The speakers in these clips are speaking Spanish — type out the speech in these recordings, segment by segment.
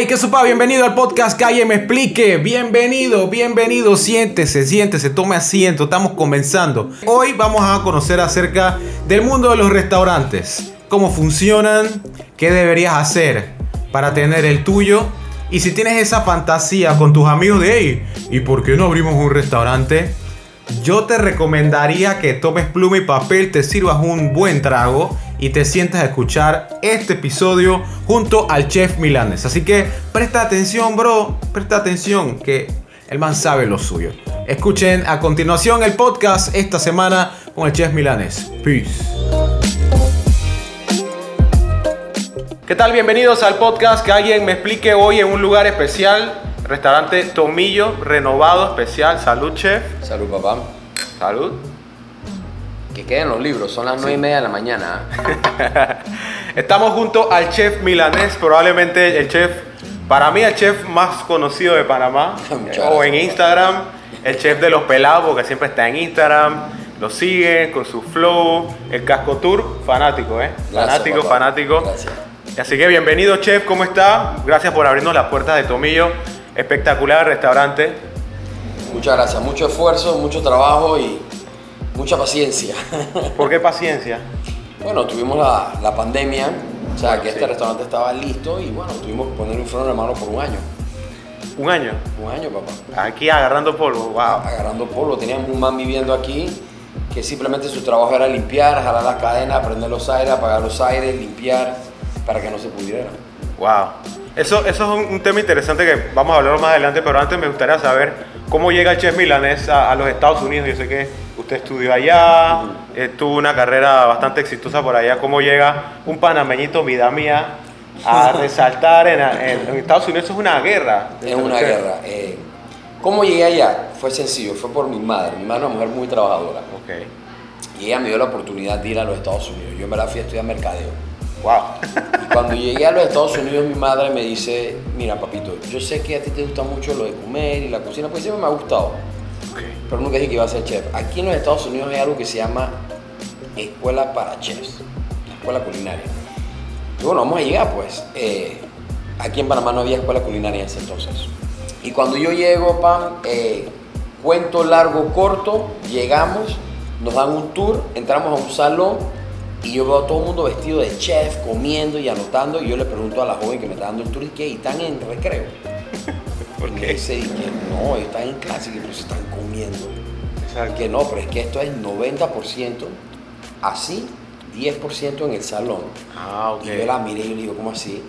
Hey, qué supa, bienvenido al podcast Calle Me Explique. Bienvenido, bienvenido. Siéntese, siéntese, tome asiento. Estamos comenzando. Hoy vamos a conocer acerca del mundo de los restaurantes. Cómo funcionan, qué deberías hacer para tener el tuyo. Y si tienes esa fantasía con tus amigos de, hey, ¿y por qué no abrimos un restaurante? Yo te recomendaría que tomes pluma y papel, te sirvas un buen trago y te sientas a escuchar este episodio junto al chef Milanes. Así que presta atención, bro, presta atención que el man sabe lo suyo. Escuchen a continuación el podcast esta semana con el chef Milanes. Peace. ¿Qué tal? Bienvenidos al podcast. Que alguien me explique hoy en un lugar especial. Restaurante Tomillo, renovado, especial. Salud, chef. Salud, papá. Salud. Que queden los libros, son las nueve y media de la mañana. Estamos junto al chef milanés, probablemente el chef, para mí el chef más conocido de Panamá, Muchas o en. Instagram, el chef de los pelados, porque siempre está en Instagram, lo sigue con su flow, el casco tour, fanático, ¿eh? Gracias, fanático, papá. fanático. Gracias. Así que bienvenido chef, ¿cómo está? Gracias por abrirnos las puertas de Tomillo, espectacular restaurante. Muchas gracias, mucho esfuerzo, mucho trabajo y mucha paciencia. ¿Por qué paciencia? bueno, tuvimos la, la pandemia, o sea que Sí. este restaurante estaba listo y bueno, tuvimos que poner un freno de mano por un año. Un año, Un año, papá. aquí agarrando polvo, wow. Agarrando polvo, teníamos un man viviendo aquí que simplemente su trabajo era limpiar, jalar las cadenas, prender los aires, apagar los aires, limpiar para que no se pudiera. Wow. Eso, eso es un, un tema interesante que vamos a hablar más adelante, pero antes me gustaría saber cómo llega el chef milanés a, a los Estados Unidos. Yo sé que usted estudió allá, eh, tuvo una carrera bastante exitosa por allá. ¿Cómo llega un panameñito, vida mía, a resaltar en, en- en Estados Unidos? Eso es una guerra. Es una guerra. Eh, ¿Cómo llegué allá? Fue sencillo, fue por mi madre. Mi madre es una mujer muy trabajadora. Ok. Y ella me dio la oportunidad de ir a los Estados Unidos. Yo en verdad fui a estudiar mercadeo. Wow. Y cuando llegué a los Estados Unidos, mi madre me dice, mira papito, yo sé que a ti te gusta mucho lo de comer y la cocina, pues siempre me ha gustado. Pero nunca dije que iba a ser chef. Aquí en los Estados Unidos hay algo que se llama escuela para chefs, escuela culinaria. Y bueno, vamos a llegar pues. Eh, aquí en Panamá no había escuela culinaria en ese entonces. Y cuando yo llego, pan, eh, cuento largo, corto, llegamos, nos dan un tour, entramos a un salón y yo veo a todo el mundo vestido de chef, comiendo y anotando. Y yo le pregunto a la joven que me está dando el tour, ¿y qué? ¿Y están en recreo? ¿Por Y qué? dice, y que no, ellos están en clase, que pues están comiendo. Exacto. Que no, pero es que esto es 90% así, 10% en el salón. Ah, ok. Y yo la miré y yo le digo, ¿cómo así?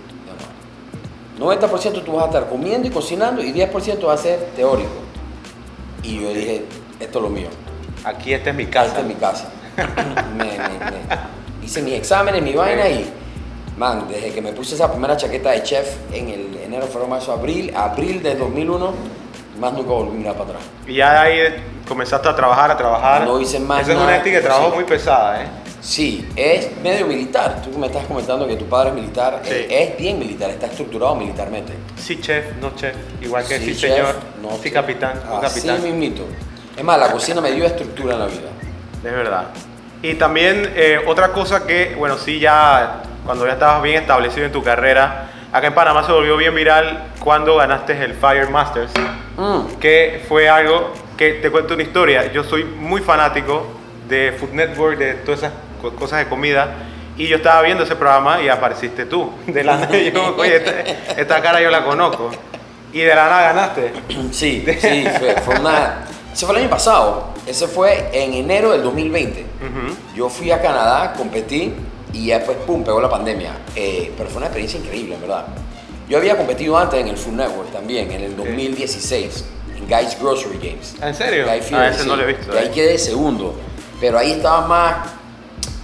Yo, no. 90% tú vas a estar comiendo y cocinando y 10% va a ser teórico. Y yo dije, esto es lo mío, Aquí esta es mi esta casa. es mi casa. Me- me- me- hice mis exámenes, mi vaina y, man, desde que me puse esa primera chaqueta de chef en el enero, febrero, marzo, abril, abril de 2001, más nunca volví a mirar para atrás. Y ya de ahí comenzaste a trabajar, a trabajar. No hice más Esa es una ética de trabajo cocina. muy pesada, ¿eh? Sí, es medio militar. Tú me estás comentando que tu padre es militar. Sí. eh, Es bien militar, está estructurado militarmente. Sí, chef, no chef. Igual que sí, chef, señor. no sí, chef. capitán. no Así capitán. mismito. Es más, la cocina me dio estructura en la vida. Es verdad. Y también eh, otra cosa que, bueno, sí, ya cuando ya estabas bien establecido en tu carrera, acá en Panamá se volvió bien viral cuando ganaste el Fire Masters, Mm, que fue algo que te cuento una historia. Yo soy muy fanático de Food Network, de todas esas co- cosas de comida. Y yo estaba viendo ese programa y apareciste tú. De la nada, yo, oye, esta, esta cara yo la conozco. Y de la nada ganaste. Sí, sí, fue, fue una... Ese fue el año pasado. Ese fue en enero del 2020. Ujú. Yo fui a Canadá, competí y después, pum, pegó la pandemia. Eh, pero fue una experiencia increíble, en verdad. Yo había competido antes en el Food Network también, en el 2016, en Guys Grocery Games. ¿En serio? Guy Ah, ese sí. no lo he visto. Y ahí eh. quedé segundo. Pero ahí estaba más,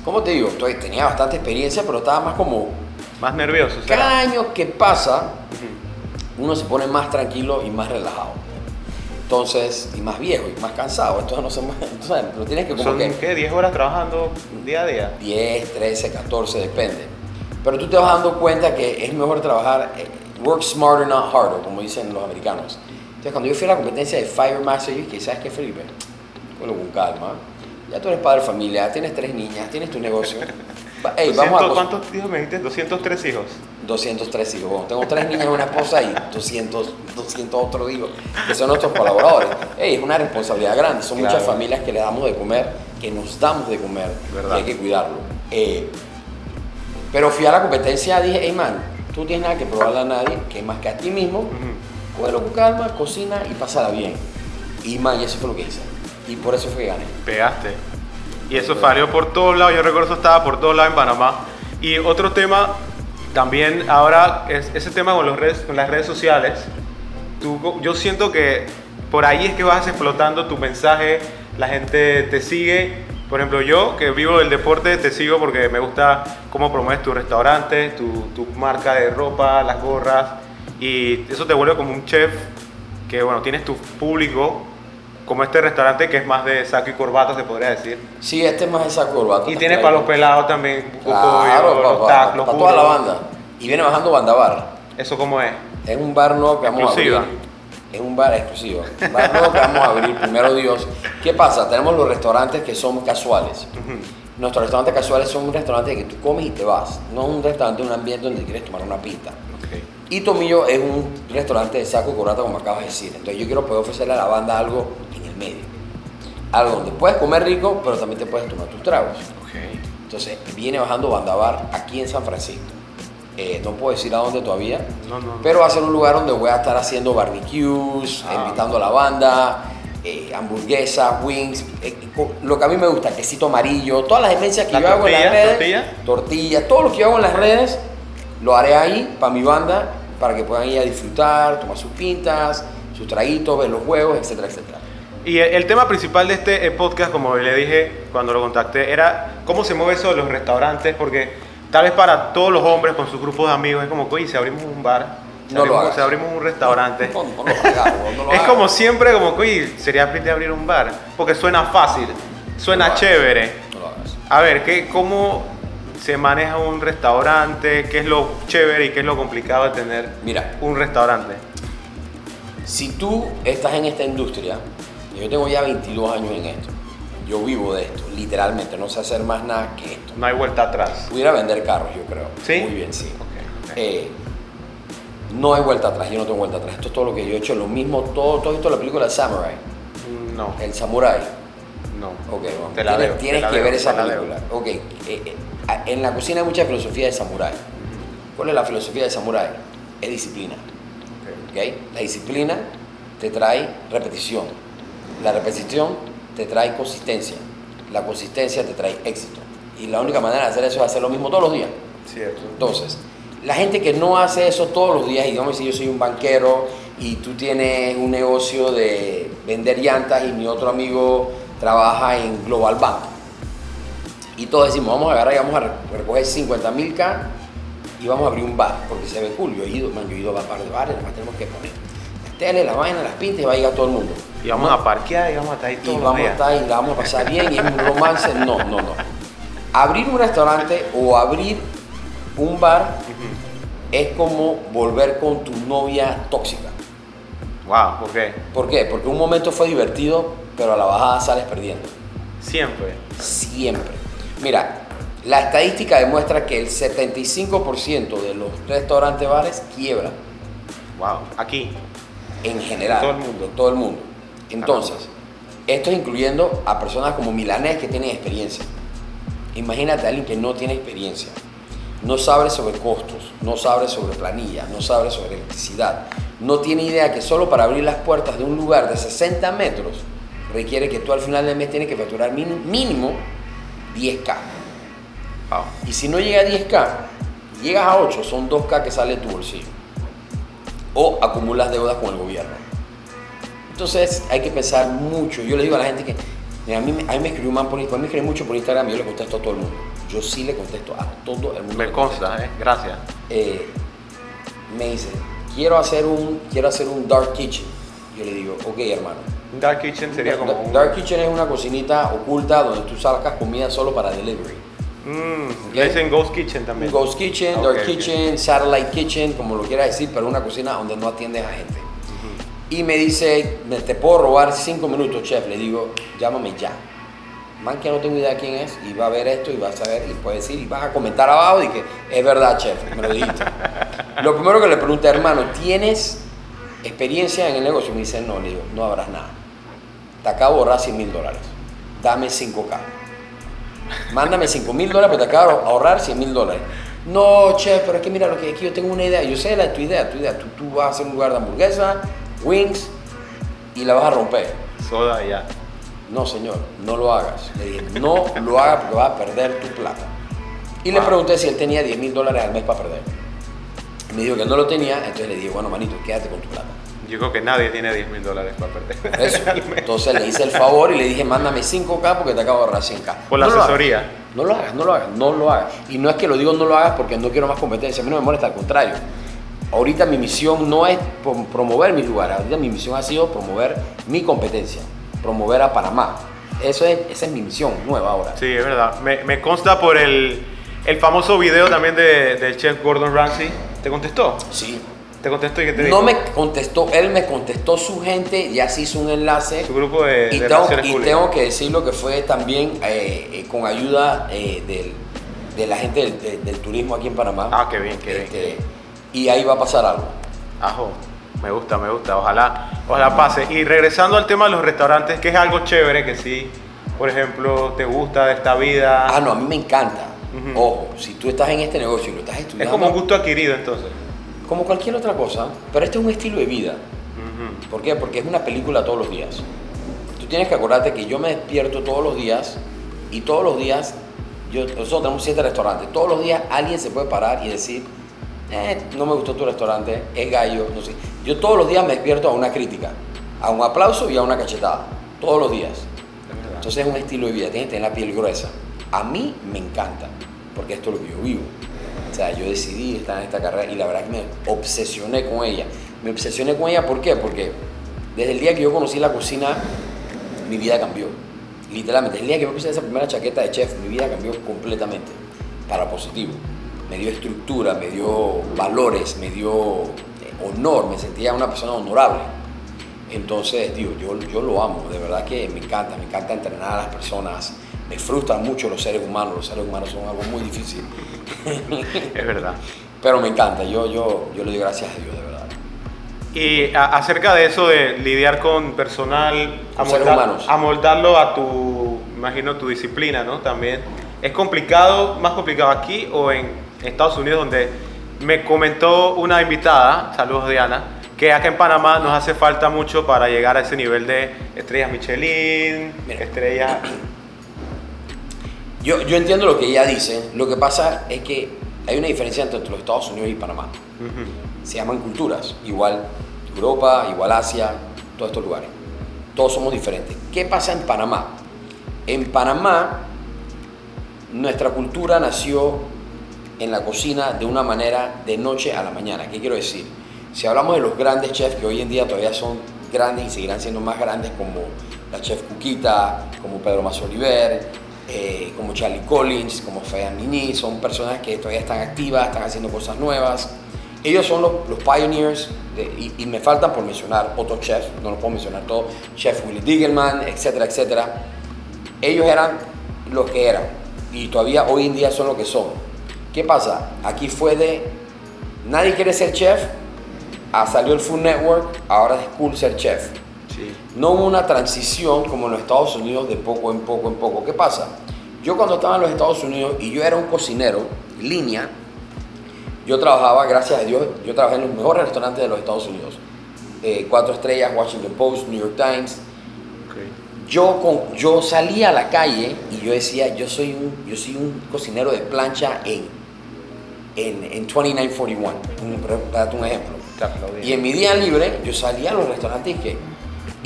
¿cómo te digo? Tenía bastante experiencia, pero estaba más como, Más nervioso. cada año que pasa, uno se pone más tranquilo y más relajado. Entonces, y más viejo y más cansado. Entonces, no se, entonces, lo tienes que como Son, que ¿qué? 10 horas trabajando día a día. 10, 13, 14, depende. Pero tú te vas dando cuenta que es mejor trabajar, eh, work smarter, not harder, como dicen los americanos. Entonces, cuando yo fui a la competencia de Fire Master, yo dije, ¿sabes qué, Felipe? Bueno, con calma. Ya tú eres padre de familia, tienes tres niñas, tienes tu negocio. Va- ey, vamos a 200, cos- ¿Cuántos hijos me dijiste? 203 hijos. 203 hijos. Bueno, tengo tres niñas una esposa y 200, 200 otros hijos, que son nuestros colaboradores. Es una responsabilidad grande. Son muchas familias que le damos de comer, que nos damos de comer, Verdad. y hay que cuidarlo. Eh, pero fui a la competencia y dije, hey man, tú tienes nada que probarle a nadie, que más que a ti mismo, cógelo con calma, cocina y pásala bien. Y man, y eso fue lo que hice. Y por eso fue que gané. Pegaste. Y eso salió por todos lados. Yo recuerdo eso estaba por todos lados en Panamá. Y otro tema, también ahora, es ese tema con, con las redes sociales. Tú, yo siento que por ahí es que vas explotando tu mensaje, la gente te sigue. Por ejemplo, yo que vivo del deporte, te sigo porque me gusta cómo promueves tu restaurante, tu, tu marca de ropa, las gorras. Y eso te vuelve como un chef que, bueno, tienes tu público, como este restaurante que es más de saco y corbata, se podría decir. Sí, este es más esa corbata. Y tienes para los pelados también, Claro, para, los tacos, los toda la banda. Y viene bajando Banda Bar. ¿Eso cómo es? Es un bar nuevo que vamos Exclusiva. a abrir. Es un bar exclusivo. Un bar nuevo que vamos a abrir, primero Dios. ¿Qué pasa? Tenemos los restaurantes que son casuales. Nuestros restaurantes casuales son un restaurante que tú comes y te vas. No es un restaurante, un ambiente donde quieres tomar una pista. Y Tomillo es un restaurante de saco y corbata, como acabas de decir. Entonces yo quiero poder ofrecerle a la banda algo en el medio. Algo donde puedes comer rico, pero también te puedes tomar tus tragos. Ok. Entonces viene bajando Banda Bar aquí en San Francisco. Eh, no puedo decir a dónde todavía, No, no, pero va a ser un lugar donde voy a estar haciendo barbecues, Ah. invitando a la banda, eh, hamburguesas, wings, eh, lo que a mí me gusta, quesito amarillo, todas las esencias que ¿La yo hago en las tortilla? redes, ¿Tortilla? tortillas, todo lo que yo hago en las redes, lo haré ahí para mi banda, para que puedan ir a disfrutar, tomar sus pintas, sus traguitos, ver los juegos, etcétera, etcétera. Y el, el tema principal de este eh, podcast, como le dije cuando lo contacté, era cómo se mueve eso de los restaurantes, porque tal vez para todos los hombres con sus grupos de amigos es como, oye, si abrimos un bar, si, No lo abrimos, hagas. si abrimos un restaurante. No, no lo hagas, lo es como siempre, como, oye, sería de abrir un bar, porque suena fácil, suena lo chévere. No lo hagas. A ver, ¿qué, ¿cómo se maneja un restaurante? ¿Qué es lo chévere y qué es lo complicado de tener Mira, un restaurante? Si tú estás en esta industria, yo tengo ya 22 años en esto, yo vivo de esto, literalmente, no sé hacer más nada que esto. No hay vuelta atrás. Pudiera vender carros, yo creo. ¿Sí? Muy bien, sí. Ok, ok. Eh, no hay vuelta atrás, yo no tengo vuelta atrás. Esto es todo lo que yo he hecho, lo mismo, todo, todo esto la película Samurai, No, el Samurai. no. Ok, vamos. Te la tienes debo, te tienes la que debo, ver esa la debo. película. Ok, eh, eh, en la cocina hay mucha filosofía de Samurai. ¿Cuál es la filosofía de Samurai? Es disciplina. La disciplina te trae repetición. La repetición te trae consistencia. La consistencia te trae éxito. Y la única manera de hacer eso es hacer lo mismo todos los días. Cierto. Entonces, la gente que no hace eso todos los días, y digamos si yo soy un banquero y tú tienes un negocio de vender llantas y mi otro amigo trabaja en Global Bank. Y todos decimos, vamos a agarrar y vamos a re- recoger 50 mil K y vamos a abrir un bar, porque se ve cool. Yo he ido, man, yo he ido a un par de bares, además tenemos que poner las teles, la vaina, las pintas y va a llegar todo el mundo. Y vamos a parquear y vamos a estar ahí Y todos los vamos a estar y la vamos a pasar bien y es un romance. No, no, no. Abrir un restaurante o abrir un bar es como volver con tu novia tóxica. Wow, ok. ¿Por qué? Porque un momento fue divertido, pero a la bajada sales perdiendo. Siempre. Siempre. Mira, la estadística demuestra que el 75% de los restaurantes bares quiebran Wow. Aquí. en general. En todo el mundo. En todo el mundo. Entonces, esto es incluyendo a personas como Milanés que tienen experiencia. Imagínate a alguien que no tiene experiencia. No sabe sobre costos, no sabe sobre planilla, no sabe sobre electricidad. No tiene idea que solo para abrir las puertas de un lugar de 60 metros requiere que tú al final del mes tienes que facturar mínimo 10K. Wow. Y si no llega a 10K, llegas a 8, son 2K que sale de tu bolsillo. O acumulas deudas con el gobierno. Entonces hay que pensar mucho. Yo le digo a la gente que, mira, a mí, me- a mí me escribió un man por Instagram, me escribe mucho por Instagram y yo le contesto a todo el mundo. Yo sí le contesto a todo el mundo. Me consta, ¿eh? Gracias. eh, me dice, quiero hacer un, quiero hacer un dark kitchen. Yo le digo, ok hermano. Dark kitchen sería como un... Dark kitchen es una cocinita oculta donde tú sacas comida solo para delivery. Mm, Ok. Le dicen Ghost Kitchen también. ghost kitchen, dark kitchen, satellite kitchen, como lo quieras decir, pero una cocina donde no atiendes a gente. Y me dice, "Me- te puedo robar cinco minutos, chef. Le digo, llámame ya. man que no tengo idea de quién es, y va a ver esto y va a saber, y puede decir, y vas a comentar abajo y que es verdad, chef, me lo dijiste. lo primero que le pregunté, hermano, ¿tienes experiencia en el negocio? Me dice, no, le digo, no habrás nada. Te acabo de ahorrar 100 mil dólares. Dame 5K. Mándame 5 mil dólares, pero te acabo de ahorrar 100 mil dólares. No, chef, pero es que mira lo que aquí yo tengo una idea. Yo sé la tu idea, tu idea. Tú, tú vas a hacer un lugar de hamburguesa, wings, y la vas a romper. Soda ya. No, señor, no lo hagas. Le dije, no lo hagas porque vas a perder tu plata. Y le pregunté si él tenía 10 mil dólares al mes para perder. Me dijo que no lo tenía, entonces le dije, bueno, manito, quédate con tu plata. Yo creo que nadie tiene 10 mil dólares para perder. Eso. Entonces le hice el favor y le dije, mándame 5K porque te acabo de ahorrar 100K. Por la hagas. asesoría. No lo hagas, no lo hagas, no lo hagas. Y no es que lo digo no lo hagas porque no quiero más competencia, a mí no me molesta, al contrario. Ahorita mi misión no es prom- promover mi lugar, ahorita mi misión ha sido promover mi competencia, promover a Panamá. Eso es, esa es mi misión nueva ahora. Sí, es verdad. Me, me consta por el, el famoso video también de, del chef Gordon Ramsay. ¿Te contestó? Sí. ¿Te contestó y qué te dijo? No me contestó, él me contestó su gente, ya se hizo un enlace. Su grupo de, Y, de tengo, y públicas. tengo que decirlo que fue también eh, eh, con ayuda eh, del- de la gente del, de- del turismo aquí en Panamá. Ah, qué bien, qué bien, Este, bien. Y ahí va a pasar algo. Ajo, me gusta, me gusta. Ojalá, ojalá pase. Y regresando al tema de los restaurantes, que es algo chévere que sí, por ejemplo, te gusta de esta vida. Ah, no, a mí me encanta. Ojo, si tú estás en este negocio y lo estás es estudiando, como un gusto adquirido entonces. Como cualquier otra cosa, pero este es un estilo de vida. ¿Por qué? Porque es una película todos los días. Tú tienes que acordarte que yo me despierto todos los días y todos los días, yo, nosotros tenemos siete restaurantes, todos los días alguien se puede parar y decir, "Eh, no me gustó tu restaurante, es gallo, no sé. Yo todos los días me despierto a una crítica, a un aplauso y a una cachetada, todos los días. Entonces es un estilo de vida, tienes que tener la piel gruesa. A mí me encanta, porque esto es lo que yo vivo. Sea, yo decidí estar en esta carrera y la verdad que me obsesioné con ella. Me obsesioné con ella, ¿por qué? Porque desde el día que yo conocí la cocina, mi vida cambió. Literalmente, el día que me puse esa primera chaqueta de chef, mi vida cambió completamente para positivo. Me dio estructura, me dio valores, me dio eh, honor, me sentía una persona honorable. Entonces, digo, yo, yo lo amo, de verdad que me encanta, me encanta entrenar a las personas, me frustran mucho los seres humanos, los seres humanos son algo muy difícil, Es verdad. pero me encanta, yo, yo, yo le doy gracias a Dios, de verdad. Y a- acerca de eso de lidiar con personal, Con seres humanos. amoldarlo a tu, imagino, tu disciplina, ¿no? También. ¿Es complicado, más complicado aquí o en Estados Unidos, donde me comentó una invitada, saludos Diana, que acá en Panamá nos hace falta mucho para llegar a ese nivel de estrellas Michelin, Mira. estrellas... Yo, yo entiendo lo que ella dice, lo que pasa es que hay una diferencia entre los Estados Unidos y Panamá. Se llaman culturas, igual Europa, igual Asia, todos estos lugares. Todos somos diferentes. ¿Qué pasa en Panamá? En Panamá, nuestra cultura nació en la cocina de una manera de noche a la mañana. ¿Qué quiero decir? Si hablamos de los grandes chefs que hoy en día todavía son grandes y seguirán siendo más grandes como la chef Cuquita, como Pedro Mazoliver, eh, como Charlie Collins, como Fea Mini, son personas que todavía están activas, están haciendo cosas nuevas. Ellos son los, pioneers de- y, me faltan por mencionar otros chefs, no los puedo mencionar todos, Chef Willy Digelman, etcétera, etcétera. Ellos eran los que eran y todavía hoy en día son lo que son. ¿Qué pasa? Aquí fue de nadie quiere ser chef, a salió el Food Network, ahora es cool ser chef. Sí. No hubo una transición como en los Estados Unidos de poco en poco en poco. ¿Qué pasa? Yo cuando estaba en los Estados Unidos y yo era un cocinero, línea, yo trabajaba, gracias a Dios, yo trabajé en los mejores restaurantes de los Estados Unidos. Eh, cuatro estrellas, Washington Post, New York Times. Yo, con, yo salía a la calle y yo decía, yo soy un, yo soy un cocinero de plancha en, en, en 2941, un, para darte un ejemplo. Y en mi día libre yo salía a los restaurantes y, que,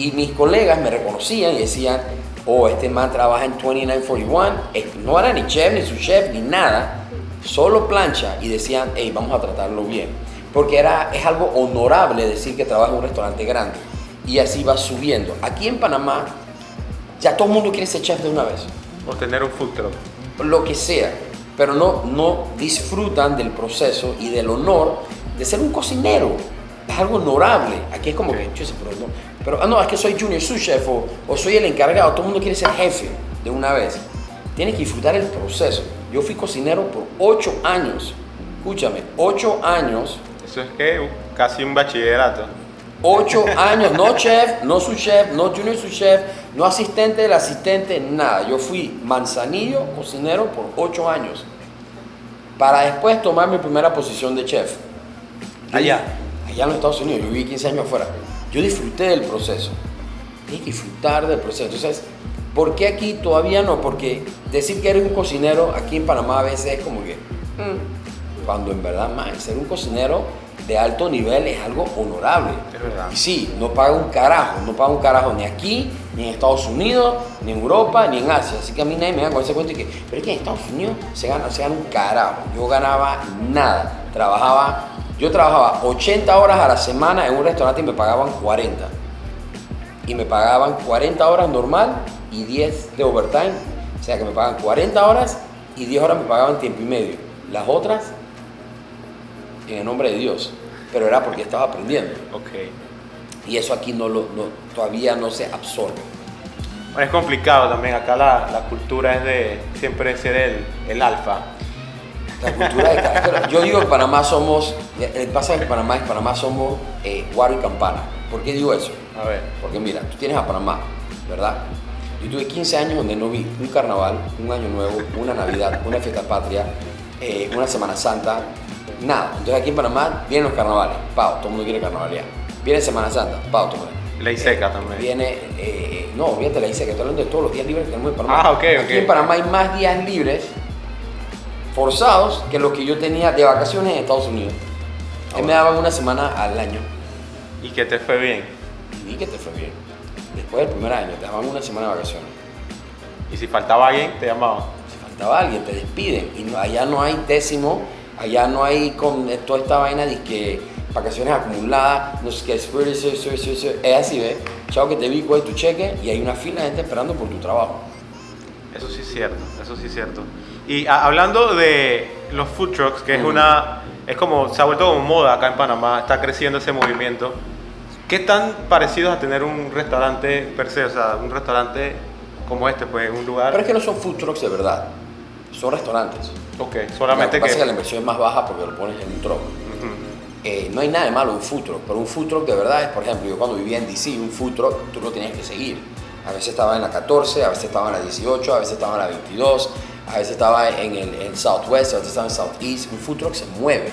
y mis colegas me reconocían y decían, oh, este man trabaja en 2941, Es- no era ni chef, ni su chef, ni nada, solo plancha y decían, hey, vamos a tratarlo bien. Porque era, es algo honorable decir que trabaja en un restaurante grande. Y así va subiendo. Aquí en Panamá, ya todo el mundo quiere ser chef de una vez O tener un food truck. lo que sea, pero no, no disfrutan del proceso y del honor de ser un cocinero. Es algo honorable. Aquí es como que, yo sé, pero no, Pero, ah, no, es que soy junior sous chef o, o soy el encargado. Todo el mundo quiere ser jefe de una vez. Tienes que disfrutar el proceso. Yo fui cocinero por ocho años. Escúchame, ocho años. Eso es que casi un bachillerato. Ocho años, no chef, no su chef, no junior su chef, no asistente del asistente, nada. Yo fui manzanillo, cocinero por ocho años. Para después tomar mi primera posición de chef. Allá. Allá en los Estados Unidos, yo viví 15 años afuera. Yo disfruté del proceso. Tienes que disfrutar del proceso. Entonces, ¿por qué aquí todavía no? Porque decir que eres un cocinero aquí en Panamá a veces es como que. mm, cuando en verdad, man, ser un cocinero de alto nivel es algo honorable. Es verdad. Y sí, no paga un carajo, no paga un carajo ni aquí, ni en Estados Unidos, ni en Europa, ni en Asia. Así que a mí nadie me da con ese cuento y que, pero es que en Estados Unidos se gana, se gana un carajo. Yo ganaba nada. Trabajaba, yo trabajaba 80 horas a la semana en un restaurante y me pagaban 40. Y me pagaban 40 horas normal y 10 de overtime. O sea que me pagan 40 horas y 10 horas me pagaban tiempo y medio. Las otras, en el nombre de Dios. Pero era porque estaba aprendiendo. Ok. Y eso aquí no lo, no- todavía no se absorbe. Bueno, es complicado también. Acá la, la cultura es de siempre ser el, el alfa. La cultura de cada- Yo digo que Panamá somos, el pasa que Panamá es Panamá somos eh, guaro y campana. ¿Por qué digo eso? A ver. Porque mira, tú tienes a Panamá, ¿verdad? Yo tuve 15 años donde no vi un carnaval, un año nuevo, una Navidad, una fiesta patria, eh, una Semana Santa, nada. Entonces aquí en Panamá vienen los carnavales, pau, todo el mundo quiere carnavalear. Viene Semana Santa, pau, todo el mundo. Ley seca también. Viene, eh, no, la dice que estoy hablando de todos los días libres que tenemos en Panamá. Ah, ok, ok. Aquí en Panamá hay más días libres forzados que los que yo tenía de vacaciones en Estados Unidos. Ah, Que me daban una semana al año. Y que te fue bien. Y que te fue bien. Después del primer año, te daban una semana de vacaciones. Y si faltaba alguien, te llamaban. Si faltaba alguien, te despiden. Y no- allá no hay décimo, allá no hay con toda esta vaina de que vacaciones acumuladas, no sé qué, es así, ¿ves? Chao que te vi, coge tu cheque y hay una fila de gente esperando por tu trabajo. Eso sí es cierto, eso sí es cierto. Y a- hablando de los food trucks, que es una, es como, se ha vuelto como moda acá en Panamá, está creciendo ese movimiento. ¿Qué tan parecidos a tener un restaurante per se? O sea, un restaurante como este, pues, un lugar. Pero es que no son food trucks de verdad, son restaurantes. Ok, Lo solamente que pasa que. es que la inversión es más baja porque lo pones en un truck. Ujú. Eh, no hay nada de malo un food truck, pero un food truck de verdad es, por ejemplo, yo cuando vivía en DC, un food truck tú lo tenías que seguir. A veces estaba en la 14, a veces estaba en la 18, a veces estaba en la 22, a veces estaba en el en Southwest, a veces estaba en Southeast. Un food truck se mueve.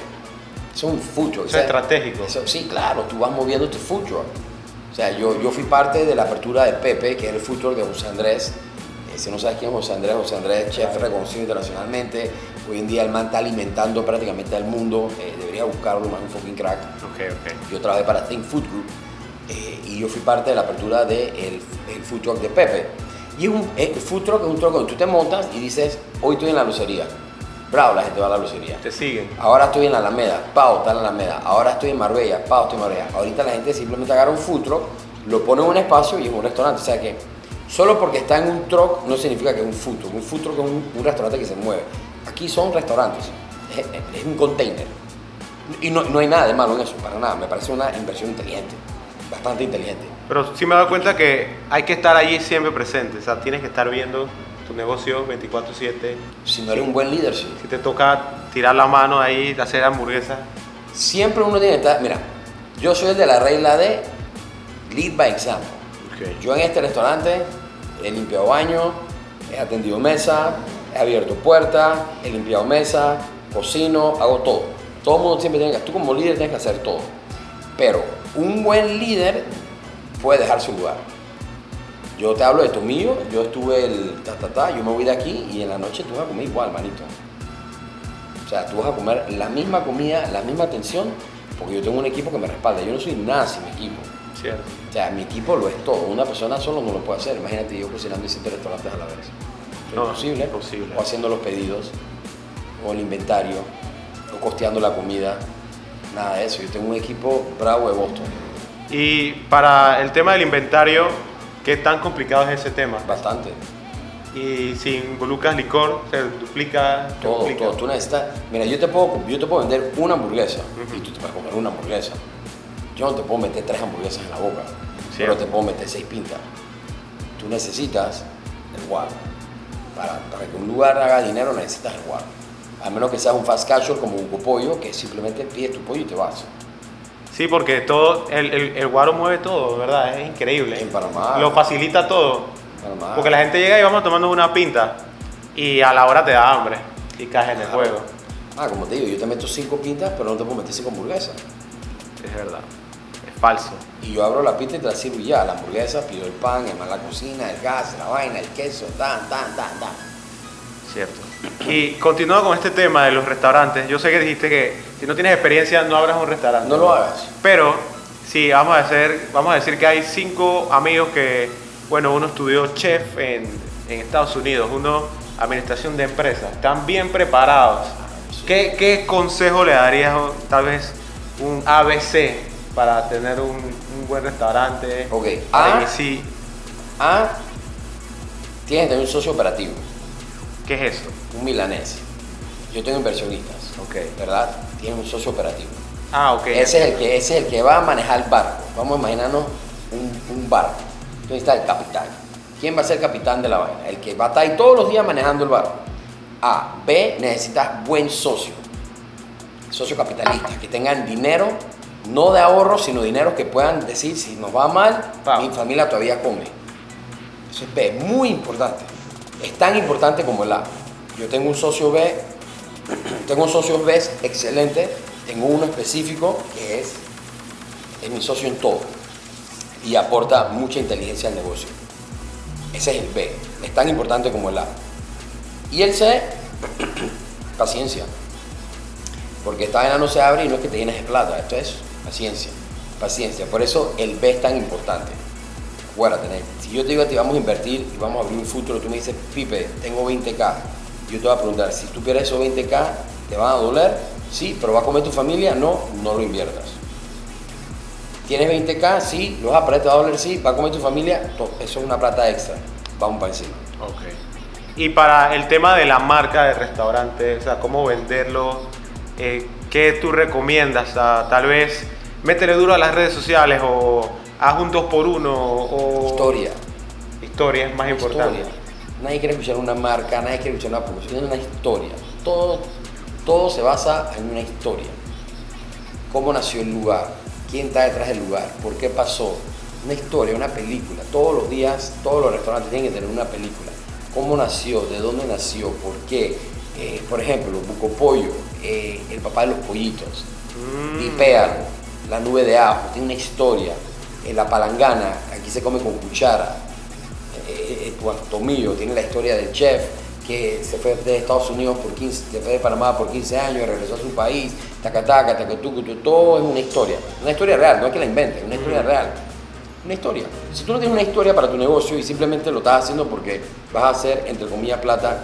Es un food truck. Eso es estratégico. eso- sí, claro, tú vas moviendo tu food truck. O sea, yo, yo fui parte de la apertura de Pepe, que es el food truck de José Andrés. Eh, si no sabes quién es José Andrés, José Andrés, chef reconocido internacionalmente. Hoy en día el man está alimentando prácticamente al mundo. Eh, debería buscarlo, más un fucking crack. Ok, ok. Yo trabajé para Think Food Group eh, y yo fui parte de la apertura del de el food truck de Pepe. Y es un el food truck es un truck donde tú te montas y dices, hoy estoy en la lucería. Bravo, la gente va a la lucería. Te siguen. Ahora estoy en la Alameda, Pau está en la Alameda. Ahora estoy en Marbella, Pau estoy en Marbella. Ahorita la gente simplemente agarra un food truck, lo pone en un espacio y es un restaurante. O sea que solo porque está en un truck no significa que es un food truck. Un food truck es un, un restaurante que se mueve. Aquí son restaurantes, es, es un container. Y no, no hay nada de malo en eso, para nada. Me parece una inversión inteligente, bastante inteligente. Pero sí me he dado cuenta que hay que estar allí siempre presente. O sea, tienes que estar viendo tu negocio 24-7. Si no eres un buen líder, sí. Si te toca tirar la mano ahí, hacer hamburguesas. Siempre uno tiene que estar. Mira, yo soy el de la regla de lead by example. Yo en este restaurante he limpiado baño, he atendido mesa, he abierto puertas, he limpiado mesa, cocino, hago todo. Todo el mundo siempre tiene que, tú como líder tienes que hacer todo. Pero un buen líder puede dejar su lugar. Yo te hablo de tu mío, yo estuve el ta ta ta, yo me voy de aquí y en la noche tú vas a comer igual, manito. O sea, tú vas a comer la misma comida, la misma atención, porque yo tengo un equipo que me respalda. Yo no soy nada sin mi equipo. Cierto. O sea, mi equipo lo es todo. Una persona solo no lo puede hacer. Imagínate yo cocinando en siete restaurantes a la vez. Es No, imposible. imposible. O haciendo los pedidos, o el inventario, o costeando la comida. Nada de eso. Yo tengo un equipo bravo de Boston. Y para el tema del inventario, ¿qué tan complicado es ese tema? Bastante. Y si involucras licor, se duplica. Todo, duplica. todo. Tú necesitas. Mira, yo te puedo, yo te puedo vender una hamburguesa y tú te puedes comer una hamburguesa. Yo no te puedo meter tres hamburguesas en la boca. pero te puedo meter seis pintas. Tú necesitas el guaro. Para, para que un lugar haga dinero necesitas el guaro. A menos que seas un fast casual como un pollo, que simplemente pides tu pollo y te vas. Sí, porque todo, el, el, el guaro mueve todo, ¿verdad? Es increíble. En Panamá. Lo facilita todo. Panamá. Porque la gente llega y vamos tomando una pinta y a la hora te da hambre y caes en el juego. Ah, como te digo, yo te meto cinco pintas, pero no te puedo meter cinco hamburguesas. Es verdad. Es falso. Y yo abro la pinta y te la sirvo y ya. La hamburguesa, pido el pan, el la cocina, el gas, la vaina, el queso, tan, tan, tan, tan. Cierto. Y continúa con este tema de los restaurantes. Yo sé que dijiste que si no tienes experiencia no abras un restaurante. No lo hagas. Pero sí, vamos a hacer, vamos a decir que hay cinco amigos que, bueno, uno estudió chef en, en Estados Unidos, uno administración de empresas, están bien preparados. ¿Qué, qué consejo le darías tal vez un ABC para tener un, un buen restaurante? Ok, Para A. iniciar- A, tienes que tener un socio operativo, ¿Qué es eso? un milanés. Yo tengo inversionistas, Ok. ¿verdad? Tienes un socio operativo. Ah, ok. Ese, es el que, ese es el que va a manejar el barco. Vamos a imaginarnos un, un barco. Entonces está el capitán. ¿Quién va a ser el capitán de la vaina? El que va a estar ahí todos los días manejando el barco. A. B. Necesitas buen socio. Socio capitalista. Que tengan dinero, no de ahorro, sino dinero que puedan decir, si nos va mal, mi familia todavía come. Eso es B. Muy importante. Es tan importante como el A. Yo tengo un socio B tengo un socio B excelente, tengo uno específico que es, es mi socio en todo y aporta mucha inteligencia al negocio. Ese es el B, es tan importante como el A. Y el C, paciencia. Porque esta vaina no se abre y no es que te llenes de plata, esto es paciencia, paciencia. Por eso el B es tan importante. Si yo te digo a ti vamos a invertir y vamos a abrir un futuro, tú me dices, Pipe, tengo 20k. Yo te voy a preguntar, si tú pierdes esos 20k, ¿te van a doler? Sí, pero ¿va a comer tu familia? No, no lo inviertas. ¿Tienes 20k? Sí, ¿los vas a? ¿Te doler? Sí, ¿va a comer tu familia? Eso es una plata extra. Vamos para encima. Ok. Y para el tema de la marca de restaurante, o sea, cómo venderlo, eh, ¿qué tú recomiendas? Tal vez métele duro a las redes sociales o haz un dos por uno o... Historia. Historia es más importante. Nadie quiere escuchar una marca, nadie quiere escuchar una promoción, es una historia. Todo, todo se basa en una historia. ¿Cómo nació el lugar? ¿Quién está detrás del lugar? ¿Por qué pasó? Una historia, una película. Todos los días, todos los restaurantes tienen que tener una película. ¿Cómo nació? ¿De dónde nació? ¿Por qué? Eh, por ejemplo, Buco Pollo, eh, el papá de los pollitos, Mm. La nube de ajo, tiene una historia. La palangana, aquí se come con cuchara. Eh, eh, Juan Tomillo tiene la historia del chef que se fue de Estados Unidos por 15, se fue de Panamá por 15 años y regresó a su país, tacataca, tacatucu, tu- todo es una historia. Una historia real, no es que la inventen, una historia real. Una historia. Si tú no tienes una historia para tu negocio y simplemente lo estás haciendo porque vas a hacer, entre comillas, plata,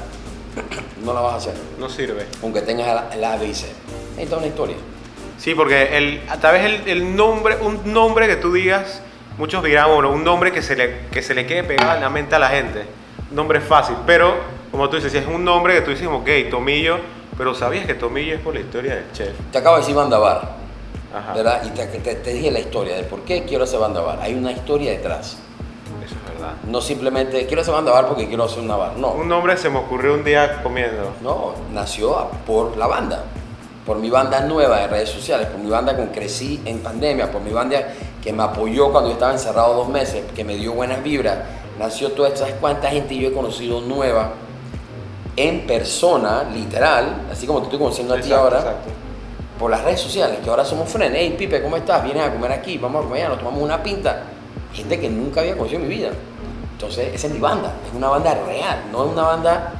no la vas a hacer. No sirve. Aunque tengas el A, el A, B y C. Necesitas una historia. Sí, porque el, a través el, el nombre, un nombre que tú digas, muchos dirán, bueno, un nombre que se, le, que se le quede pegado en la mente a la gente. Un nombre fácil, pero como tú dices, si es un nombre que tú dices, ok, Tomillo, pero ¿sabías que Tomillo es por la historia del chef? Te acabo de decir banda bar, Ajá, ¿verdad? Y te, te- te dije la historia de por qué quiero hacer banda bar. Hay una historia detrás. eso es verdad. No simplemente quiero hacer banda bar porque quiero hacer una bar. No, Un nombre se me ocurrió un día comiendo. no, nació por la banda. Por mi banda nueva de redes sociales, por mi banda con crecí en pandemia, por mi banda que me apoyó cuando yo estaba encerrado dos meses, que me dio buenas vibras. Nació toda esta, ¿sabes cuánta gente yo he conocido nueva en persona, literal, así como te estoy conociendo a ti ahora. exacto. por las redes sociales, que ahora somos friends. Hey, Pipe, ¿cómo estás? Vienes a comer aquí, vamos a comer, nos tomamos una pinta. Gente que nunca había conocido en mi vida. Entonces, esa es mi banda. Es una banda real, no es una banda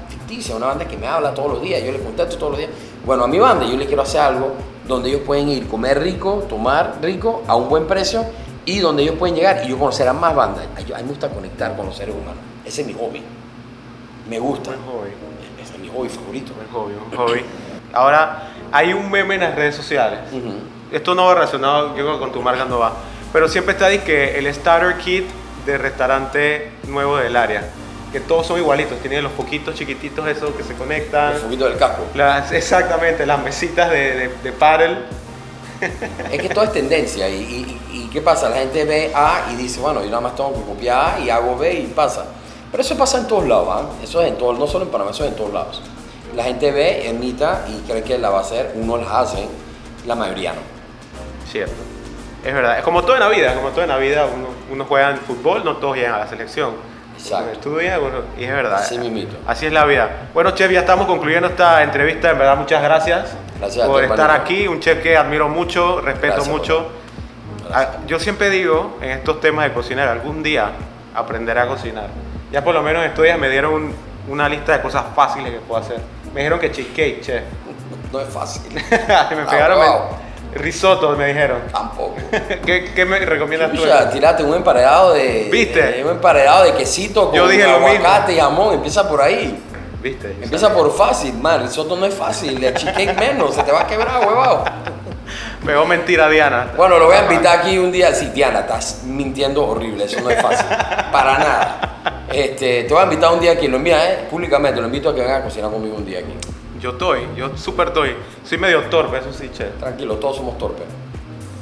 una banda que me habla todos los días. Yo le contesto todos los días. Bueno, a mi banda yo le quiero hacer algo donde ellos pueden ir, comer rico, tomar rico, a un buen precio y donde ellos pueden llegar y yo conocer a más bandas. A, mí me gusta conectar con los seres humanos. Ese es mi hobby. Me gusta. Un hobby. Ese es mi hobby favorito. Un hobby, un hobby. Ahora, hay un meme en las redes sociales. Esto no va relacionado, yo creo que con tu marca no va. Pero siempre está que el starter kit de restaurante nuevo del área. Que todos son igualitos, tienen los poquitos chiquititos esos que se conectan. El foguito del casco. Las, exactamente, las mesitas de, de, de paddle. Es que todo es tendencia y, y- ¿Y qué pasa? La gente ve A y dice, bueno, yo nada más tengo que copiar A y hago B y pasa. Pero eso pasa en todos lados, ¿ah? Eso es en todos, no solo en Panamá, eso es en todos lados. La gente ve, imita y cree que la va a hacer, uno las hace, la mayoría no. Cierto. Es verdad. Es como todo en la vida, como todo en la vida, uno, uno juega en fútbol, no todos llegan a la selección. Exacto. Estudia, bueno, y es verdad. Así mismito. Así es la vida. Bueno, chef, ya estamos concluyendo esta entrevista. En verdad, muchas gracias, Gracias por ti, estar aquí. Un chef que admiro mucho, respeto Gracias, mucho. Gracias. Ah, Yo siempre digo en estos temas de cocinar, algún día aprenderé a cocinar. Ya por lo menos en estos días me dieron un- una lista de cosas fáciles que puedo hacer. Me dijeron que cheesecake, chef. No es fácil. me Ah, pegaron wow. Risotto, me dijeron. Tampoco. ¿Qué, qué me recomiendas tú? Tirate un emparedado de. ¿Viste? de- un emparedado de quesito con Yo dije aguacate y jamón. Empieza por ahí. ¿Viste? Empieza por fácil, man. Risotto no es fácil. El cheesecake menos. Se te va a quebrar, huevado. Pegó mentira, Diana. Bueno, lo voy a invitar aquí un día. Sí, Diana, estás mintiendo horrible. Eso no es fácil. Para nada. Este, te voy a invitar un día aquí. Lo envía, ¿eh? Públicamente. Lo invito a que venga a cocinar conmigo un día aquí. Yo estoy, yo súper estoy. Soy medio torpe, eso sí, chef. Tranquilo, todos somos torpes.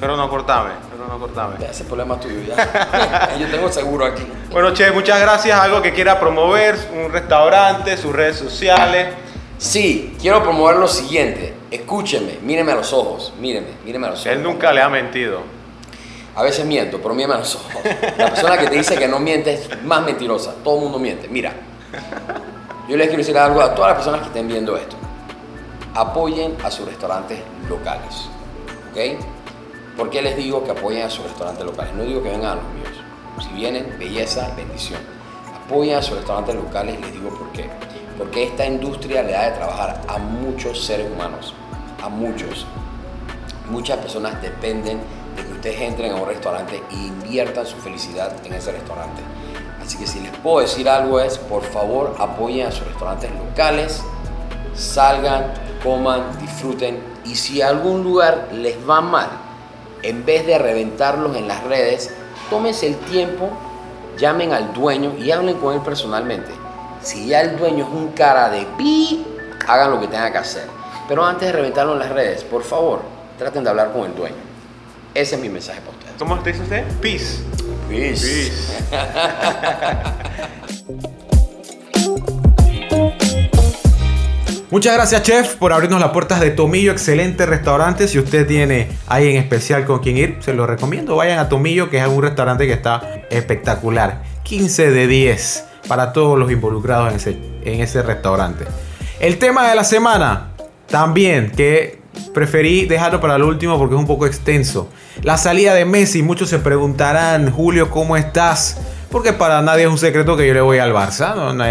Pero no cortame, pero no cortame. Ya, Ese problema es tuyo, ya. Yo tengo seguro aquí. Bueno, Che, muchas gracias. Algo que quiera promover, un restaurante, sus redes sociales. Sí, quiero promover lo siguiente. Escúcheme, míreme a los ojos. Míreme, míreme a los ojos. Él nunca le ha mentido. A veces miento, pero míreme a los ojos. La persona que te dice que no miente es más mentirosa. Todo el mundo miente. Mira, yo les quiero decir algo a todas las personas que estén viendo esto. Apoyen a sus restaurantes locales. ¿Ok? ¿Por qué les digo que apoyen a sus restaurantes locales? No digo que vengan a los míos. Si vienen, belleza, bendición. Apoyen a sus restaurantes locales y les digo por qué. Porque esta industria le da de trabajar a muchos seres humanos. A muchos. Muchas personas dependen de que ustedes entren a un restaurante e inviertan su felicidad en ese restaurante. Así que si les puedo decir algo es, por favor, apoyen a sus restaurantes locales, salgan, coman, disfruten y si a algún lugar les va mal, en vez de reventarlos en las redes, tómense el tiempo, llamen al dueño y hablen con él personalmente. Si ya el dueño es un cara de pi, hagan lo que tengan que hacer. Pero antes de reventarlo en las redes, por favor, traten de hablar con el dueño. Ese es mi mensaje para ustedes. ¿Cómo te dice usted? Peace. Peace. Peace. Muchas gracias, chef, por abrirnos las puertas de Tomillo, excelente restaurante. Si usted tiene alguien especial con quien ir, se lo recomiendo. Vayan a Tomillo, que es un restaurante que está espectacular. 15 de 10 para todos los involucrados en ese, en ese restaurante. El tema de la semana, también, que preferí dejarlo para el último porque es un poco extenso. La salida de Messi, muchos se preguntarán, Julio, ¿cómo estás? Porque para nadie es un secreto que yo le voy al Barça. No,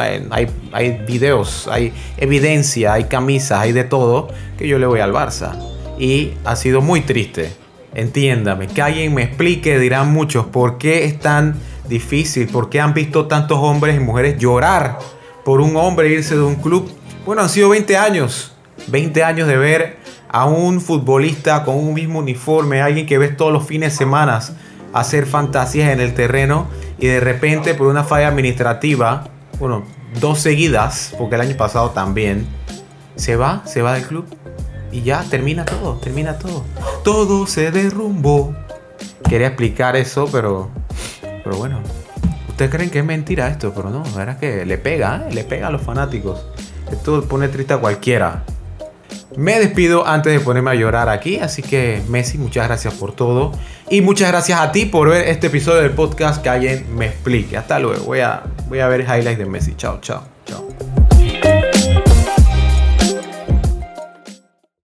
hay, hay videos, hay evidencia, hay camisas, hay de todo que yo le voy al Barça. Y ha sido muy triste. Entiéndame, que alguien me explique, dirán muchos, por qué es tan difícil, por qué han visto tantos hombres y mujeres llorar por un hombre irse de un club. Bueno, han sido 20 años. 20 años de ver a un futbolista con un mismo uniforme, alguien que ves todos los fines de semana hacer fantasías en el terreno y de repente por una falla administrativa, bueno, dos seguidas, porque el año pasado también, se va, se va del club y ya termina todo, termina todo. Todo se derrumbó. Quería explicar eso, pero, pero bueno, ustedes creen que es mentira esto, pero no, la verdad es que le pega, ¿eh? le pega a los fanáticos. Esto pone triste a cualquiera. Me despido antes de ponerme a llorar aquí, así que Messi, muchas gracias por todo. Y muchas gracias a ti por ver este episodio del podcast que alguien me explique. Hasta luego, voy a, voy a ver highlights de Messi. Chao, chao, chao.